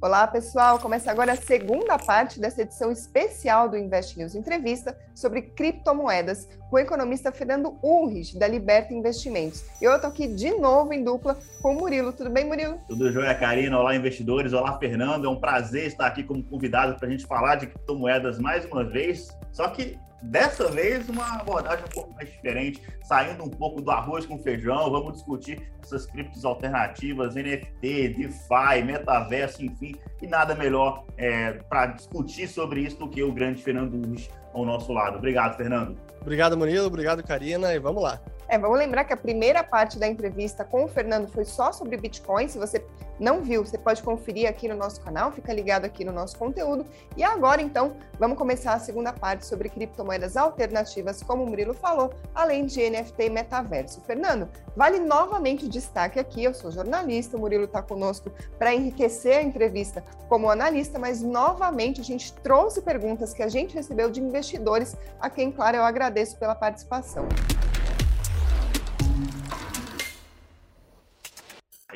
Olá, pessoal! Começa agora a segunda parte dessa edição especial do Invest News Entrevista sobre criptomoedas com o economista Fernando Ulrich, da Liberta Investimentos. Eu estou aqui de novo em dupla com o Murilo. Tudo bem, Murilo? Tudo jóia, Karina. Olá, investidores. Olá, Fernando. É um prazer estar aqui como convidado para a gente falar de criptomoedas mais uma vez. Só que Dessa vez, uma abordagem um pouco mais diferente, saindo um pouco do arroz com feijão. Vamos discutir essas criptos alternativas, NFT, DeFi, metaverso, enfim. E nada melhor é, para discutir sobre isso do que o grande Fernando Urris ao nosso lado. Obrigado, Fernando. Obrigado, Murilo. Obrigado, Karina. E vamos lá. É, vamos lembrar que a primeira parte da entrevista com o Fernando foi só sobre Bitcoin. Se você não viu, você pode conferir aqui no nosso canal, fica ligado aqui no nosso conteúdo. E agora, então, vamos começar a segunda parte sobre criptomoedas alternativas, como o Murilo falou, além de NFT e metaverso. Fernando, vale novamente o destaque aqui, eu sou jornalista, o Murilo está conosco para enriquecer a entrevista como analista, mas novamente a gente trouxe perguntas que a gente recebeu de investidores, a quem, claro, eu agradeço pela participação.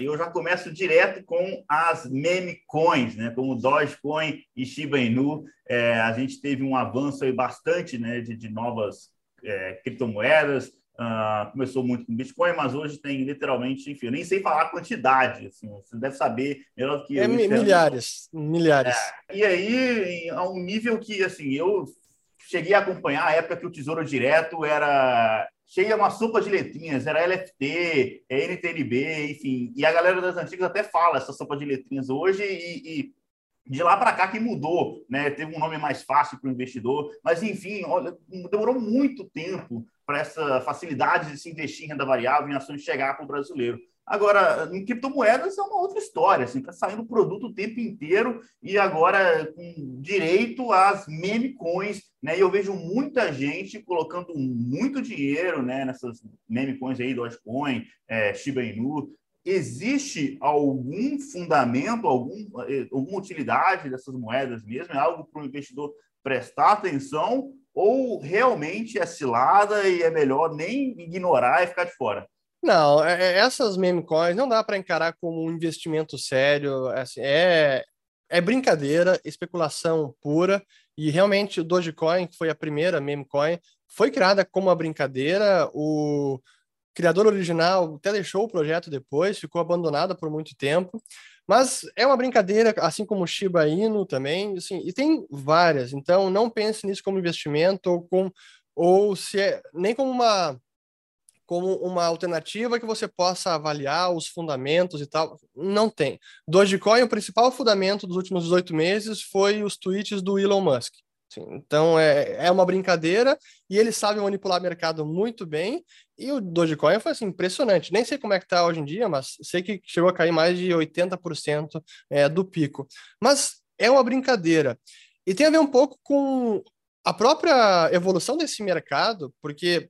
Eu já começo direto com as meme coins, né? Como Dogecoin e Shiba Inu. É, a gente teve um avanço aí bastante né, de, de novas é, criptomoedas. Uh, começou muito com Bitcoin, mas hoje tem literalmente, enfim, eu nem sei falar a quantidade, assim, você deve saber melhor do que é, eu. Milhares, milhares. É, e aí, a um nível que, assim, eu cheguei a acompanhar a época que o Tesouro Direto era cheia uma sopa de letrinhas, era LFT, NTNB, enfim. E a galera das antigas até fala essa sopa de letrinhas hoje e, e de lá para cá que mudou, né? Teve um nome mais fácil para o investidor, mas enfim, olha, demorou muito tempo para essa facilidade de se investir em renda variável, em ações chegar para o brasileiro. Agora, em criptomoedas é uma outra história, assim, está saindo produto o tempo inteiro e agora com direito às meme coins, né? E eu vejo muita gente colocando muito dinheiro, né, nessas meme coins aí, Dogecoin, é, Shiba Inu. Existe algum fundamento, algum, é, alguma utilidade dessas moedas mesmo? É algo para o investidor prestar atenção ou realmente é cilada e é melhor nem ignorar e ficar de fora? Não, é, é, essas meme coins não dá para encarar como um investimento sério. Assim, é, é brincadeira, especulação pura. E realmente o Dogecoin, que foi a primeira meme coin, foi criada como uma brincadeira. O criador original até deixou o projeto depois, ficou abandonado por muito tempo. Mas é uma brincadeira, assim como o Shiba Inu também, assim, e tem várias. Então não pense nisso como investimento ou com ou se é, nem como uma como uma alternativa que você possa avaliar os fundamentos e tal. Não tem. Dogecoin, o principal fundamento dos últimos 18 meses foi os tweets do Elon Musk. Então é, é uma brincadeira e ele sabe manipular mercado muito bem. E o Dogecoin foi assim, impressionante. Nem sei como é que está hoje em dia, mas sei que chegou a cair mais de 80% é, do pico. Mas é uma brincadeira. E tem a ver um pouco com a própria evolução desse mercado, porque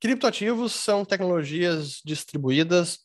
Criptoativos são tecnologias distribuídas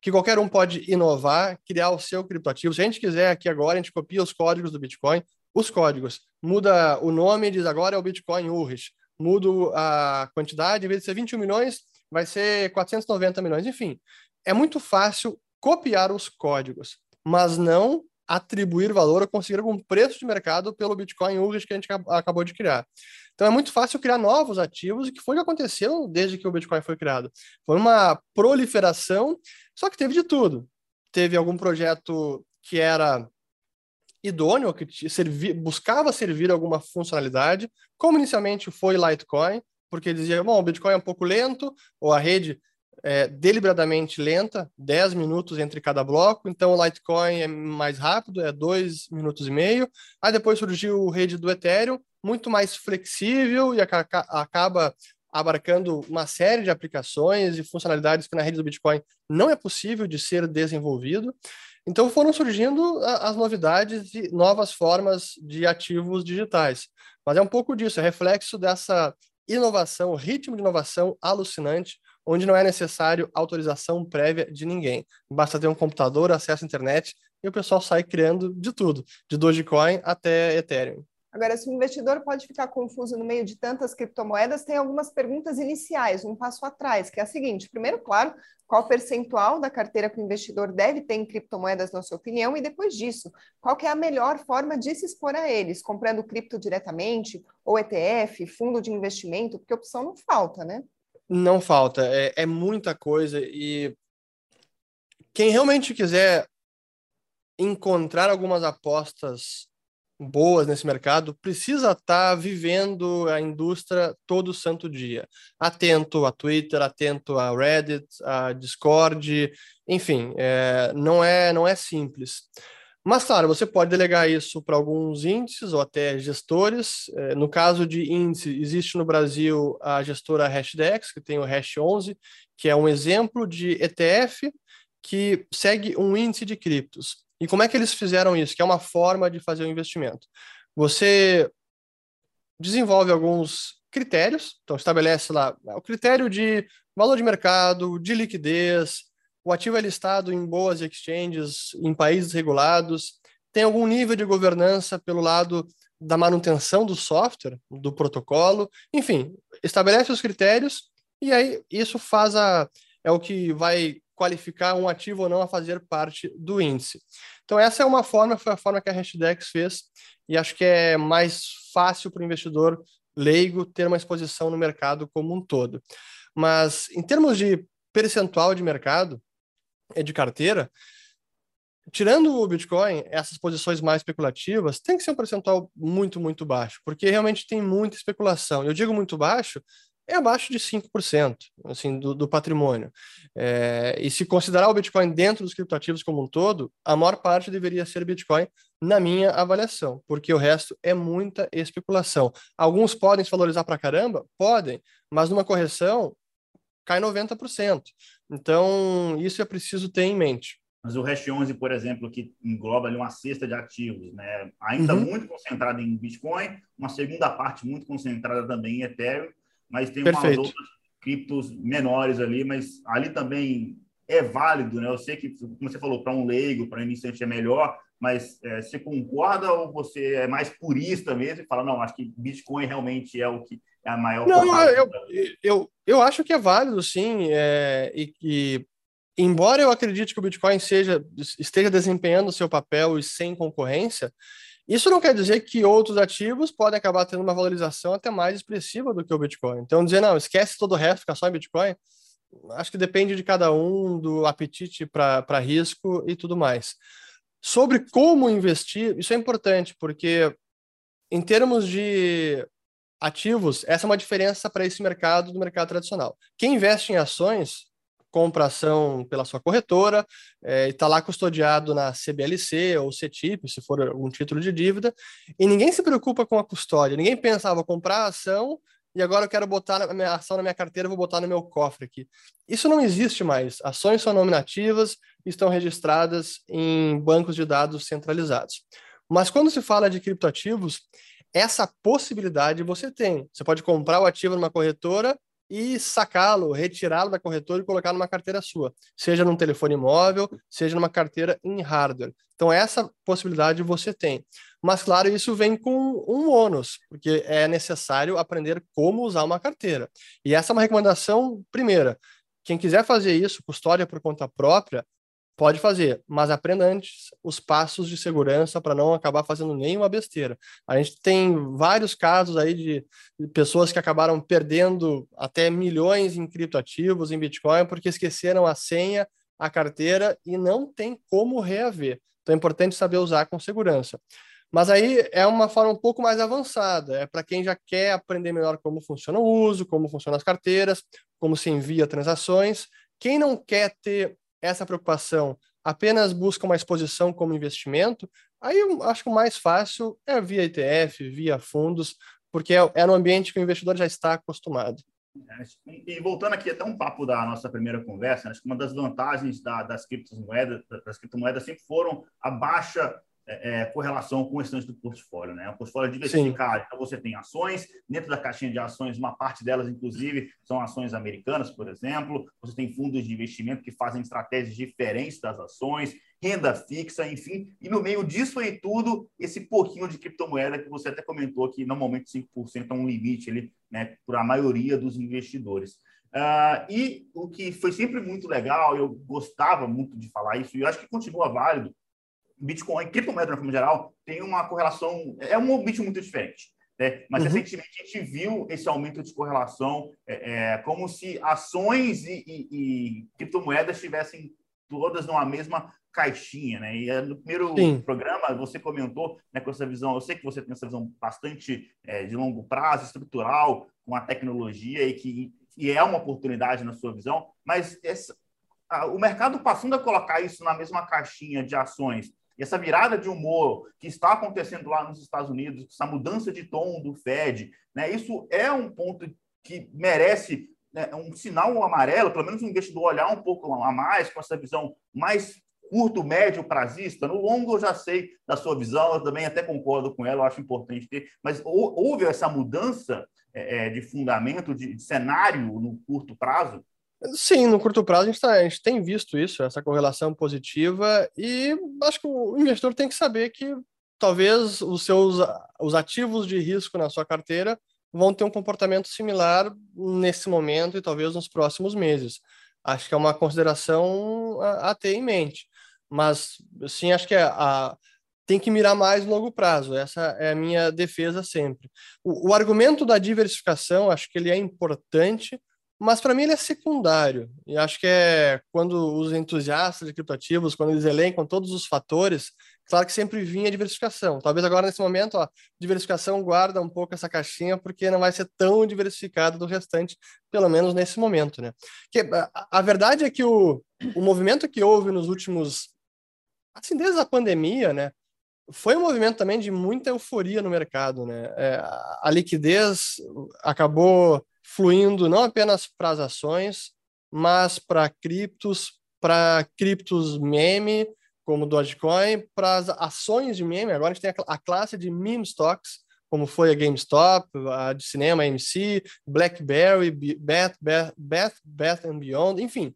que qualquer um pode inovar, criar o seu criptoativo. Se a gente quiser aqui agora, a gente copia os códigos do Bitcoin, os códigos, muda o nome, diz agora é o Bitcoin Urich, muda a quantidade, em vez de ser 21 milhões, vai ser 490 milhões. Enfim, é muito fácil copiar os códigos, mas não atribuir valor ou conseguir algum preço de mercado pelo Bitcoin Urich que a gente acabou de criar. Então é muito fácil criar novos ativos, e que foi o que aconteceu desde que o Bitcoin foi criado. Foi uma proliferação, só que teve de tudo. Teve algum projeto que era idôneo, que servi, buscava servir alguma funcionalidade, como inicialmente foi Litecoin, porque dizia, bom, o Bitcoin é um pouco lento, ou a rede é deliberadamente lenta, 10 minutos entre cada bloco, então o Litecoin é mais rápido, é 2 minutos e meio. Aí depois surgiu a rede do Ethereum, muito mais flexível e acaba abarcando uma série de aplicações e funcionalidades que na rede do Bitcoin não é possível de ser desenvolvido. Então foram surgindo as novidades e novas formas de ativos digitais. Mas é um pouco disso, é reflexo dessa inovação, ritmo de inovação alucinante, onde não é necessário autorização prévia de ninguém. Basta ter um computador, acesso à internet e o pessoal sai criando de tudo, de Dogecoin até Ethereum. Agora, se o investidor pode ficar confuso no meio de tantas criptomoedas, tem algumas perguntas iniciais, um passo atrás, que é a seguinte: primeiro, claro, qual percentual da carteira que o investidor deve ter em criptomoedas, na sua opinião? E depois disso, qual é a melhor forma de se expor a eles? Comprando cripto diretamente, ou ETF, fundo de investimento, porque opção não falta, né? Não falta, é, é muita coisa e quem realmente quiser encontrar algumas apostas boas nesse mercado precisa estar tá vivendo a indústria todo santo dia. Atento a Twitter, atento a Reddit, a Discord, enfim, é, não, é, não é simples. Mas, claro, você pode delegar isso para alguns índices ou até gestores. É, no caso de índice, existe no Brasil a gestora Hashdex, que tem o Hash 11, que é um exemplo de ETF que segue um índice de criptos. E como é que eles fizeram isso? Que é uma forma de fazer o investimento. Você desenvolve alguns critérios, então estabelece lá o critério de valor de mercado, de liquidez, o ativo é listado em boas exchanges, em países regulados, tem algum nível de governança pelo lado da manutenção do software, do protocolo, enfim, estabelece os critérios e aí isso faz a é o que vai qualificar um ativo ou não a fazer parte do índice. Então, essa é uma forma, foi a forma que a Hashdex fez, e acho que é mais fácil para o investidor leigo ter uma exposição no mercado como um todo. Mas, em termos de percentual de mercado, de carteira, tirando o Bitcoin, essas posições mais especulativas, tem que ser um percentual muito, muito baixo, porque realmente tem muita especulação. Eu digo muito baixo é abaixo de 5% assim, do, do patrimônio. É, e se considerar o Bitcoin dentro dos criptoativos como um todo, a maior parte deveria ser Bitcoin, na minha avaliação, porque o resto é muita especulação. Alguns podem se valorizar para caramba? Podem, mas numa correção cai 90%. Então, isso é preciso ter em mente. Mas o Hash 11, por exemplo, que engloba ali uma cesta de ativos, né? ainda uhum. muito concentrada em Bitcoin, uma segunda parte muito concentrada também em Ethereum, mas tem Perfeito. umas outras criptos menores ali, mas ali também é válido, né? Eu sei que, como você falou, para um leigo, para um iniciante é melhor, mas é, você concorda ou você é mais purista mesmo e fala, não, acho que Bitcoin realmente é o que é a maior... Não, eu, eu, eu acho que é válido, sim, é, e que embora eu acredite que o Bitcoin seja, esteja desempenhando o seu papel e sem concorrência, isso não quer dizer que outros ativos podem acabar tendo uma valorização até mais expressiva do que o Bitcoin. Então, dizer, não, esquece todo o resto, fica só em Bitcoin, acho que depende de cada um, do apetite para risco e tudo mais. Sobre como investir, isso é importante, porque em termos de ativos, essa é uma diferença para esse mercado do mercado tradicional. Quem investe em ações compra ação pela sua corretora, é, e está lá custodiado na CBLC ou CETIP, se for um título de dívida, e ninguém se preocupa com a custódia, ninguém pensa, ah, comprar ação e agora eu quero botar a minha ação na minha carteira, vou botar no meu cofre aqui. Isso não existe mais. Ações são nominativas estão registradas em bancos de dados centralizados. Mas quando se fala de criptoativos, essa possibilidade você tem. Você pode comprar o ativo numa corretora e sacá-lo, retirá-lo da corretora e colocar numa carteira sua, seja num telefone móvel, seja numa carteira em hardware. Então, essa possibilidade você tem. Mas, claro, isso vem com um ônus, porque é necessário aprender como usar uma carteira. E essa é uma recomendação primeira. Quem quiser fazer isso, custódia por conta própria, Pode fazer, mas aprenda antes os passos de segurança para não acabar fazendo nenhuma besteira. A gente tem vários casos aí de pessoas que acabaram perdendo até milhões em criptoativos, em Bitcoin, porque esqueceram a senha, a carteira e não tem como reaver. Então é importante saber usar com segurança. Mas aí é uma forma um pouco mais avançada, é para quem já quer aprender melhor como funciona o uso, como funcionam as carteiras, como se envia transações. Quem não quer ter essa preocupação apenas busca uma exposição como investimento, aí eu acho que o mais fácil é via ETF, via fundos, porque é, é no ambiente que o investidor já está acostumado. E voltando aqui até um papo da nossa primeira conversa, acho que uma das vantagens da, das criptomoedas, das criptomoedas sempre foram a baixa é, é, correlação com o restante do portfólio, né? O portfólio é diversificado. Sim. Então, você tem ações, dentro da caixinha de ações, uma parte delas, inclusive, são ações americanas, por exemplo. Você tem fundos de investimento que fazem estratégias diferentes das ações, renda fixa, enfim. E no meio disso aí tudo, esse pouquinho de criptomoeda que você até comentou que normalmente 5% é um limite ali, né, para a maioria dos investidores. Uh, e o que foi sempre muito legal, eu gostava muito de falar isso, e eu acho que continua válido, Bitcoin, criptomoeda, na forma geral, tem uma correlação, é um bicho muito diferente. Né? Mas uhum. recentemente a gente viu esse aumento de correlação, é, é como se ações e, e, e, criptomoedas estivessem todas numa mesma caixinha, né? E é, no primeiro Sim. programa você comentou né, com essa visão, eu sei que você tem essa visão bastante é, de longo prazo, estrutural, com a tecnologia e que e é uma oportunidade na sua visão, mas essa, a, o mercado passando a colocar isso na mesma caixinha de ações e essa virada de humor que está acontecendo lá nos Estados Unidos, essa mudança de tom do Fed, né, isso é um ponto que merece né, um sinal amarelo, pelo menos um investidor olhar um pouco a mais com essa visão mais curto, médio, prazista. No longo, eu já sei da sua visão, eu também até concordo com ela, eu acho importante ter, mas houve essa mudança é, é, de fundamento, de, de cenário no curto prazo? Sim, no curto prazo a gente, tá, a gente, tem visto isso, essa correlação positiva, e acho que o investidor tem que saber que talvez os seus os ativos de risco na sua carteira vão ter um comportamento similar nesse momento e talvez nos próximos meses. Acho que é uma consideração a, a ter em mente. Mas, sim, acho que é a, tem que mirar mais no longo prazo. Essa é a minha defesa sempre. O, o argumento da diversificação, acho que ele é importante, mas para mim ele é secundário. E acho que é quando os entusiastas de criptoativos, quando eles elencam todos os fatores, claro que sempre vinha diversificação. Talvez agora nesse momento, a diversificação guarda um pouco essa caixinha porque não vai ser tão diversificada do restante, pelo menos nesse momento, né? Que a, a verdade é que o, o movimento que houve nos últimos assim desde a pandemia, né? Foi um movimento também de muita euforia no mercado, né? É, a liquidez acabou fluindo não apenas para as ações, mas para criptos, para criptos meme, como Dogecoin, para as ações de meme. Agora a gente tem a, classe de meme stocks, como foi a GameStop, a de cinema, a MC, BlackBerry, Bath, Bath, Bath, Bath and Beyond, enfim.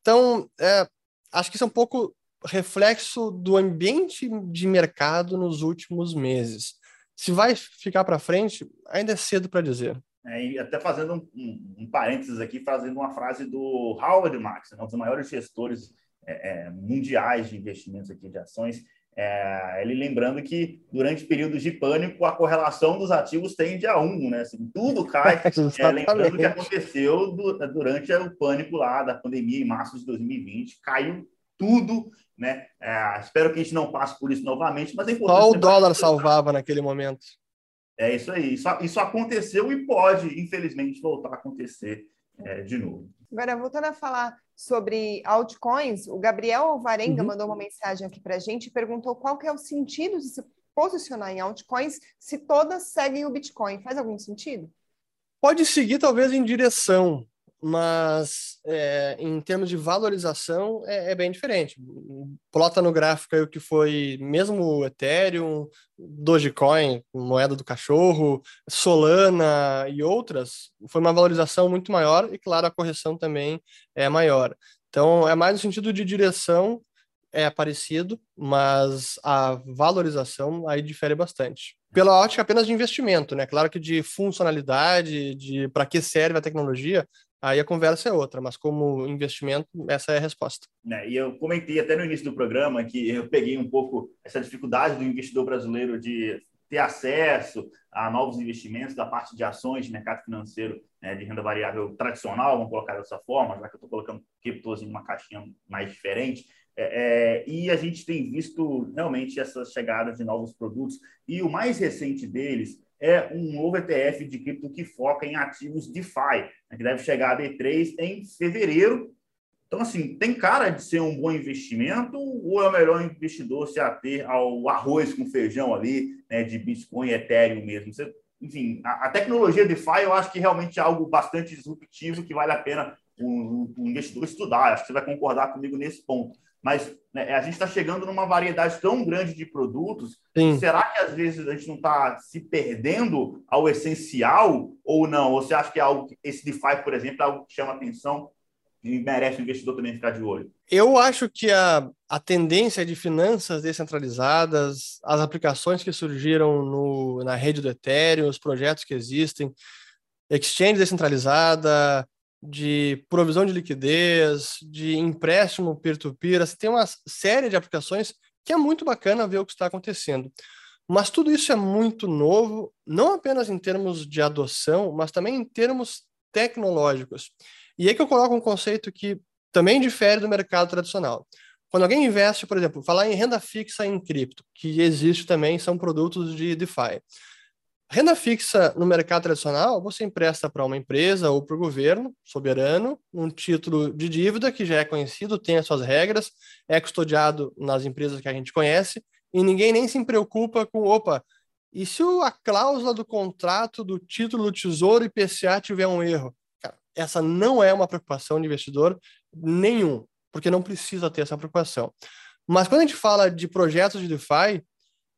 Então, é, acho que isso é um pouco reflexo do ambiente de mercado nos últimos meses. Se vai ficar para frente, ainda é cedo para dizer. É, até fazendo um, um, um, parênteses aqui, fazendo uma frase do Howard Marks, né, um dos maiores gestores é, é, mundiais de investimentos aqui de ações, é, ele lembrando que durante períodos de pânico a correlação dos ativos tende a um, né? Assim, tudo cai. é, lembrando o que aconteceu do, durante o pânico lá da pandemia em março de 2020, caiu tudo, né? É, espero que a gente não passe por isso novamente, mas é. Só o dólar salvava naquele momento. É isso aí. Isso, isso aconteceu e pode, infelizmente, voltar a acontecer é, de novo. Agora, voltando a falar sobre altcoins, o Gabriel Alvarenga uhum. mandou uma mensagem aqui para a gente e perguntou qual que é o sentido de se posicionar em altcoins se todas seguem o Bitcoin. Faz algum sentido? Pode seguir, talvez, em direção, mas é, em termos de valorização é, é, bem diferente. Plota no gráfico aí o que foi mesmo o Ethereum, Dogecoin, moeda do cachorro, Solana e outras, foi uma valorização muito maior e, claro, a correção também é maior. Então, é mais no sentido de direção, é parecido, mas a valorização aí difere bastante pela ótica apenas de investimento, né? Claro que de funcionalidade, de para que serve a tecnologia, aí a conversa é outra, mas como investimento, essa é a resposta. É, e eu comentei até no início do programa que eu peguei um pouco essa dificuldade do investidor brasileiro de ter acesso a novos investimentos da parte de ações de mercado financeiro né, de renda variável tradicional, vamos colocar dessa forma, já que eu estou colocando criptos em uma caixinha mais diferente. É, é, e a gente tem visto realmente essas chegadas de novos produtos. E o mais recente deles é um novo ETF de cripto que foca em ativos DeFi, né, que deve chegar a B3 em fevereiro. Então, assim, tem cara de ser um bom investimento ou é o melhor investidor se ater ao arroz com feijão ali, né, de Bitcoin Ethereum mesmo? Você, enfim, a, a, tecnologia DeFi eu acho que realmente é algo bastante disruptivo que vale a pena o, o investidor estudar. Acho que você vai concordar comigo nesse ponto. Mas né, a gente está chegando numa variedade tão grande de produtos. Sim. Será que às vezes a gente não está se perdendo ao essencial ou não? Ou você acha que é algo, esse DeFi, por exemplo, é algo que chama atenção e merece o investidor também ficar de olho? Eu acho que a, a tendência de finanças descentralizadas, as aplicações que surgiram no, na rede do Ethereum, os projetos que existem, exchange descentralizada, de provisão de liquidez, de empréstimo peer-to-peer, assim, tem uma série de aplicações que é muito bacana ver o que está acontecendo. Mas tudo isso é muito novo, não apenas em termos de adoção, mas também em termos tecnológicos. E aí que eu coloco um conceito que também difere do mercado tradicional. Quando alguém investe, por exemplo, falar em renda fixa em cripto, que existe também, são produtos de DeFi. Renda fixa no mercado tradicional, você empresta para uma empresa ou para o governo soberano um título de dívida que já é conhecido, tem as suas regras, é custodiado nas empresas que a gente conhece e ninguém nem se preocupa com, opa, e se a cláusula do contrato do título do Tesouro IPCA tiver um erro? Cara, essa não é uma preocupação de investidor nenhum, porque não precisa ter essa preocupação. Mas quando a gente fala de projetos de DeFi,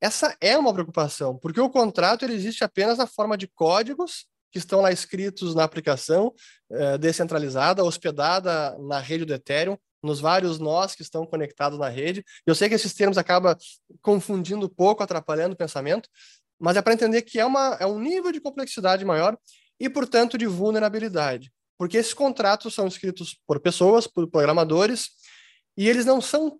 essa é uma preocupação, porque o contrato ele existe apenas na forma de códigos que estão lá escritos na aplicação é, descentralizada, hospedada na rede do Ethereum, nos vários nós que estão conectados na rede. Eu sei que esses termos acabam confundindo um pouco, atrapalhando o pensamento, mas é para entender que é, uma, é um nível de complexidade maior e, portanto, de vulnerabilidade. Porque esses contratos são escritos por pessoas, por programadores, e eles não são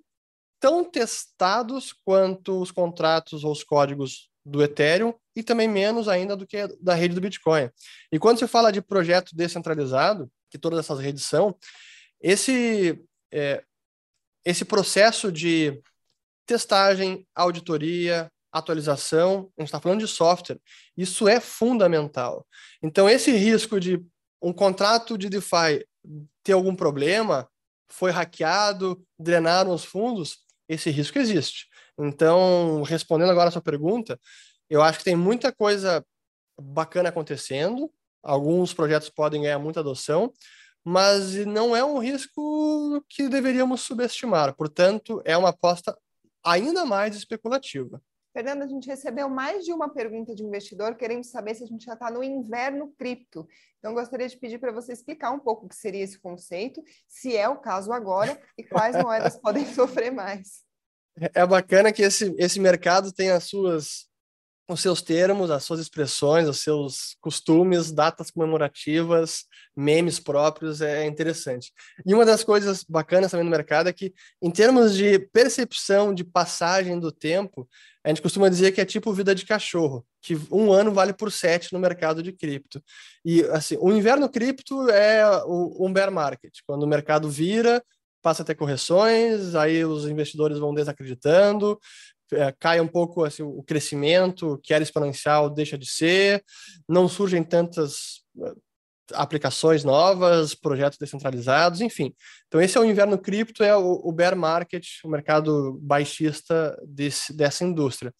tão testados quanto os contratos ou os códigos do Ethereum e também menos ainda do que da rede do Bitcoin. E quando se fala de projeto descentralizado, que todas essas redes são, esse, é, esse processo de testagem, auditoria, atualização, a gente está falando de software, isso é fundamental. Então, esse risco de um contrato de DeFi ter algum problema, foi hackeado, drenaram os fundos, esse risco existe. Então, respondendo agora a sua pergunta, eu acho que tem muita coisa bacana acontecendo, alguns projetos podem ganhar muita adoção, mas não é um risco que deveríamos subestimar. Portanto, é uma aposta ainda mais especulativa. Fernanda, a gente recebeu mais de uma pergunta de investidor querendo saber se a gente já está no inverno cripto. Então, gostaria de pedir para você explicar um pouco o que seria esse conceito, se é o caso agora e quais moedas podem sofrer mais. É bacana que esse, esse mercado tem as suas os seus termos, as suas expressões, os seus costumes, datas comemorativas, memes próprios, é interessante. E uma das coisas bacanas também no mercado é que, em termos de percepção de passagem do tempo, a gente costuma dizer que é tipo vida de cachorro, que um ano vale por sete no mercado de cripto. E, assim, o inverno cripto é o, um bear market, quando o mercado vira, passa a ter correções, aí os investidores vão desacreditando, é, cai um pouco assim, o crescimento, que era exponencial, deixa de ser, não surgem tantas eh, aplicações novas, projetos descentralizados, enfim. Então esse é o inverno cripto, é o, o bear market, o mercado baixista desse, dessa indústria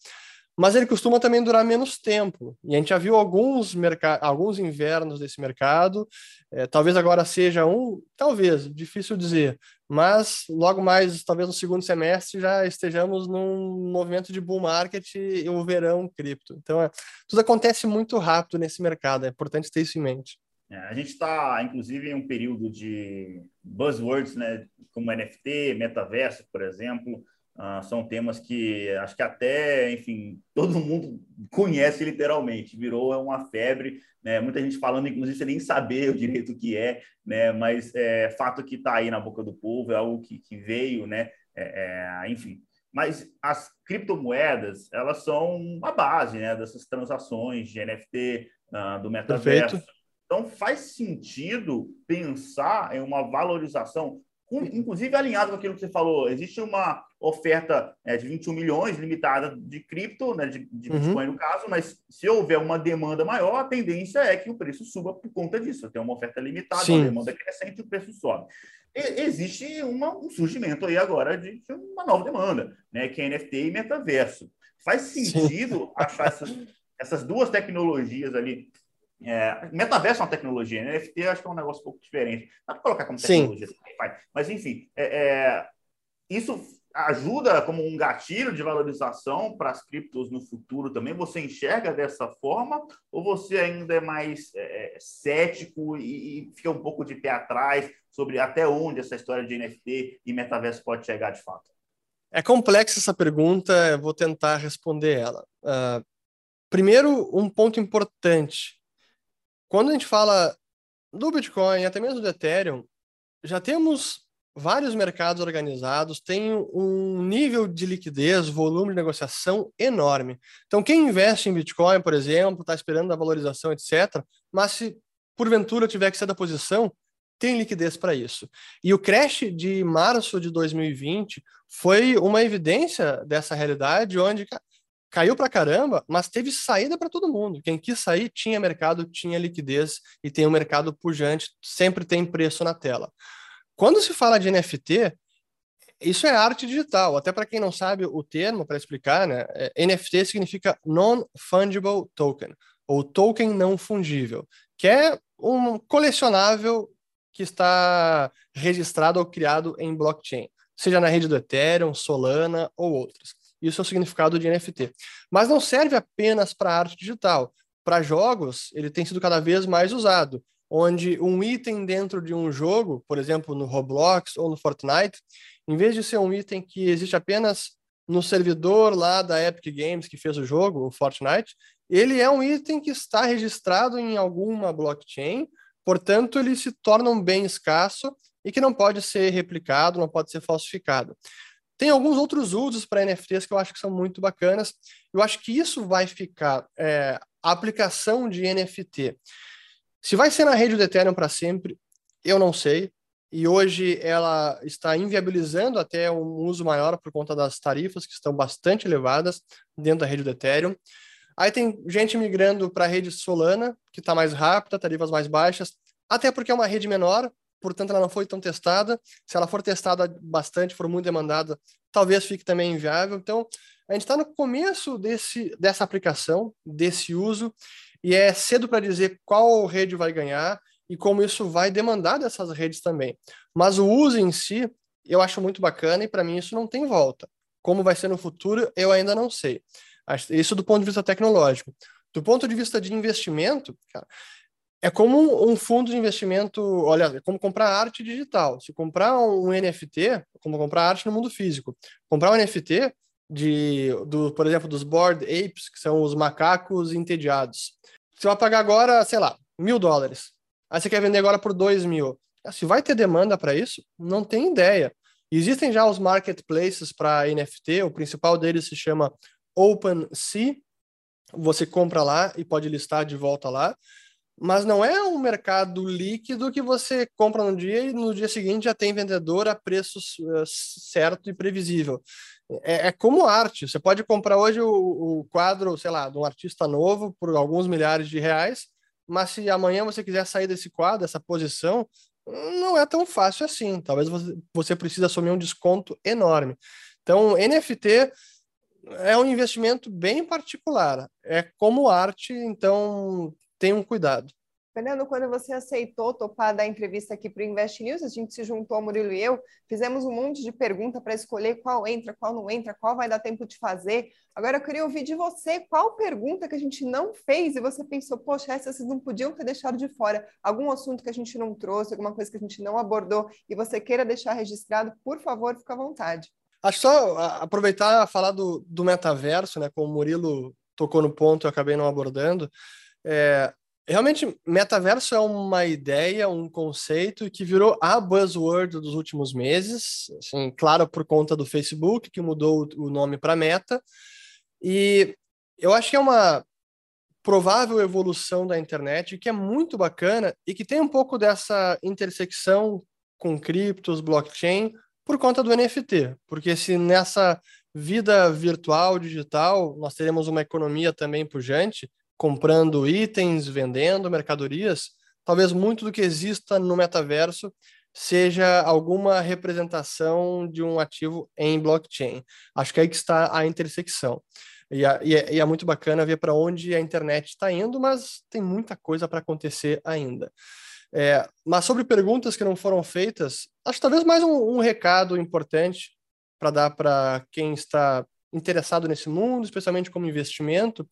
mas ele costuma também durar menos tempo. E a gente já viu alguns, alguns invernos desse mercado, é, talvez agora seja um, talvez, difícil dizer, mas logo mais, talvez no segundo semestre, já estejamos num movimento de bull market e o verão cripto. Então, é, tudo acontece muito rápido nesse mercado, é importante ter isso em mente. É, a gente está, inclusive, em um período de buzzwords, né, como NFT, metaverso, por exemplo, Uh, são temas que acho que até, enfim, todo mundo conhece literalmente, virou uma febre, né? Muita gente falando, inclusive, sem nem saber o direito que é, né? Mas é fato que está aí na boca do povo, é algo que, que veio, né? É, é, enfim. Mas as criptomoedas, elas são a base, né? Dessas transações de NFT, ah, do metaverso. Perfeito. Então, faz sentido pensar em uma valorização inclusive alinhado com aquilo que você falou, existe uma oferta é, de 21 milhões limitada de cripto, né, de, de uhum. Bitcoin no caso, mas se houver uma demanda maior, a tendência é que o preço suba por conta disso. Tem uma oferta limitada, Sim. uma demanda crescente, o preço sobe. E, existe uma, um surgimento aí agora de, de, uma nova demanda, né, que é NFT e metaverso. Faz sentido Sim. achar essas, essas duas tecnologias ali é, metaverso é uma tecnologia, NFT eu acho que é um negócio um pouco diferente. Dá para colocar como tecnologia, Sim. mas enfim, é, é, isso ajuda como um gatilho de valorização para as criptos no futuro também? Você enxerga dessa forma ou você ainda é mais é, é cético e, e, fica um pouco de pé atrás sobre até onde essa história de NFT e metaverso pode chegar de fato? É complexa essa pergunta, eu vou tentar responder ela. Uh, primeiro, um ponto importante. Quando a gente fala do Bitcoin, até mesmo do Ethereum, já temos vários mercados organizados, tem um nível de liquidez, volume de negociação enorme. Então, quem investe em Bitcoin, por exemplo, está esperando a valorização, etc., mas se porventura tiver que ser da posição, tem liquidez para isso. E o crash de março de 2020 foi uma evidência dessa realidade, onde caiu para caramba, mas teve saída para todo mundo. Quem quis sair tinha mercado, tinha liquidez e tem um mercado pujante, sempre tem preço na tela. Quando se fala de NFT, isso é arte digital. Até para quem não sabe o termo, para explicar, né? É, NFT significa Non-Fungible Token, ou token não fungível, que é um colecionável que está registrado ou criado em blockchain, seja na rede do Ethereum, Solana ou outras. Isso é o significado de NFT. Mas não serve apenas para arte digital. Para jogos, ele tem sido cada vez mais usado onde um item dentro de um jogo, por exemplo, no Roblox ou no Fortnite, em vez de ser um item que existe apenas no servidor lá da Epic Games que fez o jogo, o Fortnite, ele é um item que está registrado em alguma blockchain, portanto, ele se torna um bem escasso e que não pode ser replicado, não pode ser falsificado. Tem alguns outros usos para NFTs que eu acho que são muito bacanas. Eu acho que isso vai ficar é, a aplicação de NFT se vai ser na rede do Ethereum para sempre, eu não sei. E hoje ela está inviabilizando até um uso maior por conta das tarifas que estão bastante elevadas dentro da rede do Ethereum. Aí tem gente migrando para a rede Solana, que está mais rápida, tarifas mais baixas, até porque é uma rede menor, portanto ela não foi tão testada. Se ela for testada bastante, for muito demandada, talvez fique também inviável. Então, a gente está no começo desse, dessa aplicação, desse uso, e é cedo para dizer qual rede vai ganhar e como isso vai demandar dessas redes também. Mas o uso em si, eu acho muito bacana e para mim isso não tem volta. Como vai ser no futuro, eu ainda não sei. Isso do ponto de vista tecnológico. Do ponto de vista de investimento, cara, é como um fundo de investimento, olha, é como comprar arte digital. Se comprar um NFT, como comprar arte no mundo físico. Comprar um NFT de, do, por exemplo, dos board apes, que são os macacos entediados. Você vai pagar agora, sei lá, mil dólares. Aí você quer vender agora por dois mil. Ah, se vai ter demanda para isso, não tem ideia. Existem já os marketplaces para NFT, o principal deles se chama OpenSea. Você compra lá e pode listar de volta lá. Mas não é um mercado líquido que você compra no dia e no dia seguinte já tem vendedor a preço uh, certo e previsível. É, é, como arte. Você pode comprar hoje o, o, quadro, sei lá, de um artista novo por alguns milhares de reais, mas se amanhã você quiser sair desse quadro, dessa posição, não é tão fácil assim. Talvez você, você precise assumir um desconto enorme. Então, NFT é um investimento bem particular. É como arte, então tenham cuidado. Fernando, quando você aceitou topar da entrevista aqui para o Invest News, a gente se juntou, Murilo e eu, fizemos um monte de pergunta para escolher qual entra, qual não entra, qual vai dar tempo de fazer. Agora eu queria ouvir de você qual pergunta que a gente não fez e você pensou, poxa, essa vocês não podiam ter deixado de fora. Algum assunto que a gente não trouxe, alguma coisa que a gente não abordou e você queira deixar registrado, por favor, fica à vontade. Acho só aproveitar falar do, do metaverso, né? Como o Murilo tocou no ponto, eu acabei não abordando. É, Realmente, metaverso é uma ideia, um conceito que virou a buzzword dos últimos meses, assim, claro, por conta do Facebook, que mudou o nome para Meta. E eu acho que é uma provável evolução da internet que é muito bacana e que tem um pouco dessa intersecção com criptos, blockchain, por conta do NFT. Porque se nessa vida virtual, digital, nós teremos uma economia também pujante, comprando itens, vendendo mercadorias, talvez muito do que exista no metaverso seja alguma representação de um ativo em blockchain. Acho que é aí que está a intersecção. E, e, é, e é, muito bacana ver para onde a internet está indo, mas tem muita coisa para acontecer ainda. É, mas sobre perguntas que não foram feitas, acho talvez mais um, um recado importante para dar para quem está interessado nesse mundo, especialmente como investimento,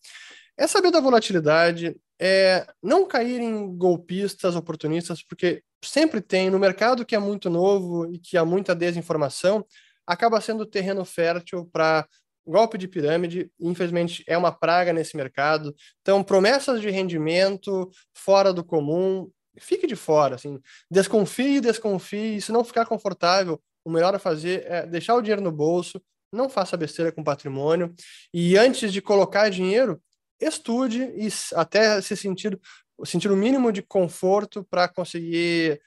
é saber da volatilidade, é não cair em golpistas, oportunistas, porque sempre tem no mercado que é muito novo e que há muita desinformação, acaba sendo terreno fértil para golpe de pirâmide, infelizmente é uma praga nesse mercado. Então, promessas de rendimento fora do comum, fique de fora, assim, desconfie, desconfie, se não ficar confortável, o melhor a fazer é deixar o dinheiro no bolso, não faça besteira com patrimônio. E antes de colocar dinheiro, estude e até se sentir, sentir o mínimo de conforto para conseguir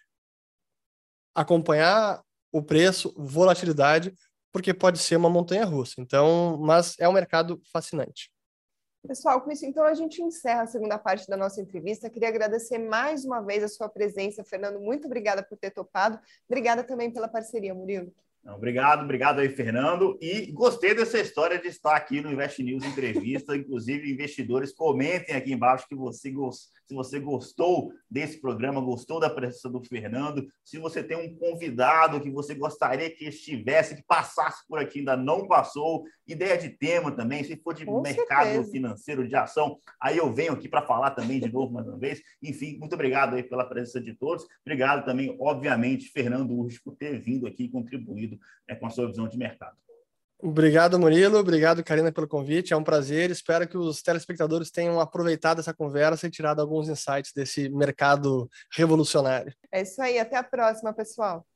acompanhar o preço, volatilidade, porque pode ser uma montanha russa. Então, mas é um mercado fascinante. Pessoal, com isso, então, a gente encerra a segunda parte da nossa entrevista. Queria agradecer mais uma vez a sua presença, Fernando. Muito obrigada por ter topado. Obrigada também pela parceria, Murilo. Obrigado, obrigado aí, Fernando. E gostei dessa história de estar aqui no Invest News Entrevista. Inclusive, investidores, comentem aqui embaixo que você se você gostou desse programa, gostou da presença do Fernando, se você tem um convidado que você gostaria que estivesse, que passasse por aqui, ainda não passou, ideia de tema também, se for de Com mercado certeza. financeiro, de ação, aí eu venho aqui para falar também de novo mais uma vez. Enfim, muito obrigado aí pela presença de todos. Obrigado também, obviamente, Fernando Urges, por ter vindo aqui e contribuído né, com a sua visão de mercado. Obrigado, Murilo. Obrigado, Karina, pelo convite. É um prazer. Espero que os telespectadores tenham aproveitado essa conversa e tirado alguns insights desse mercado revolucionário. É isso aí. Até a próxima, pessoal.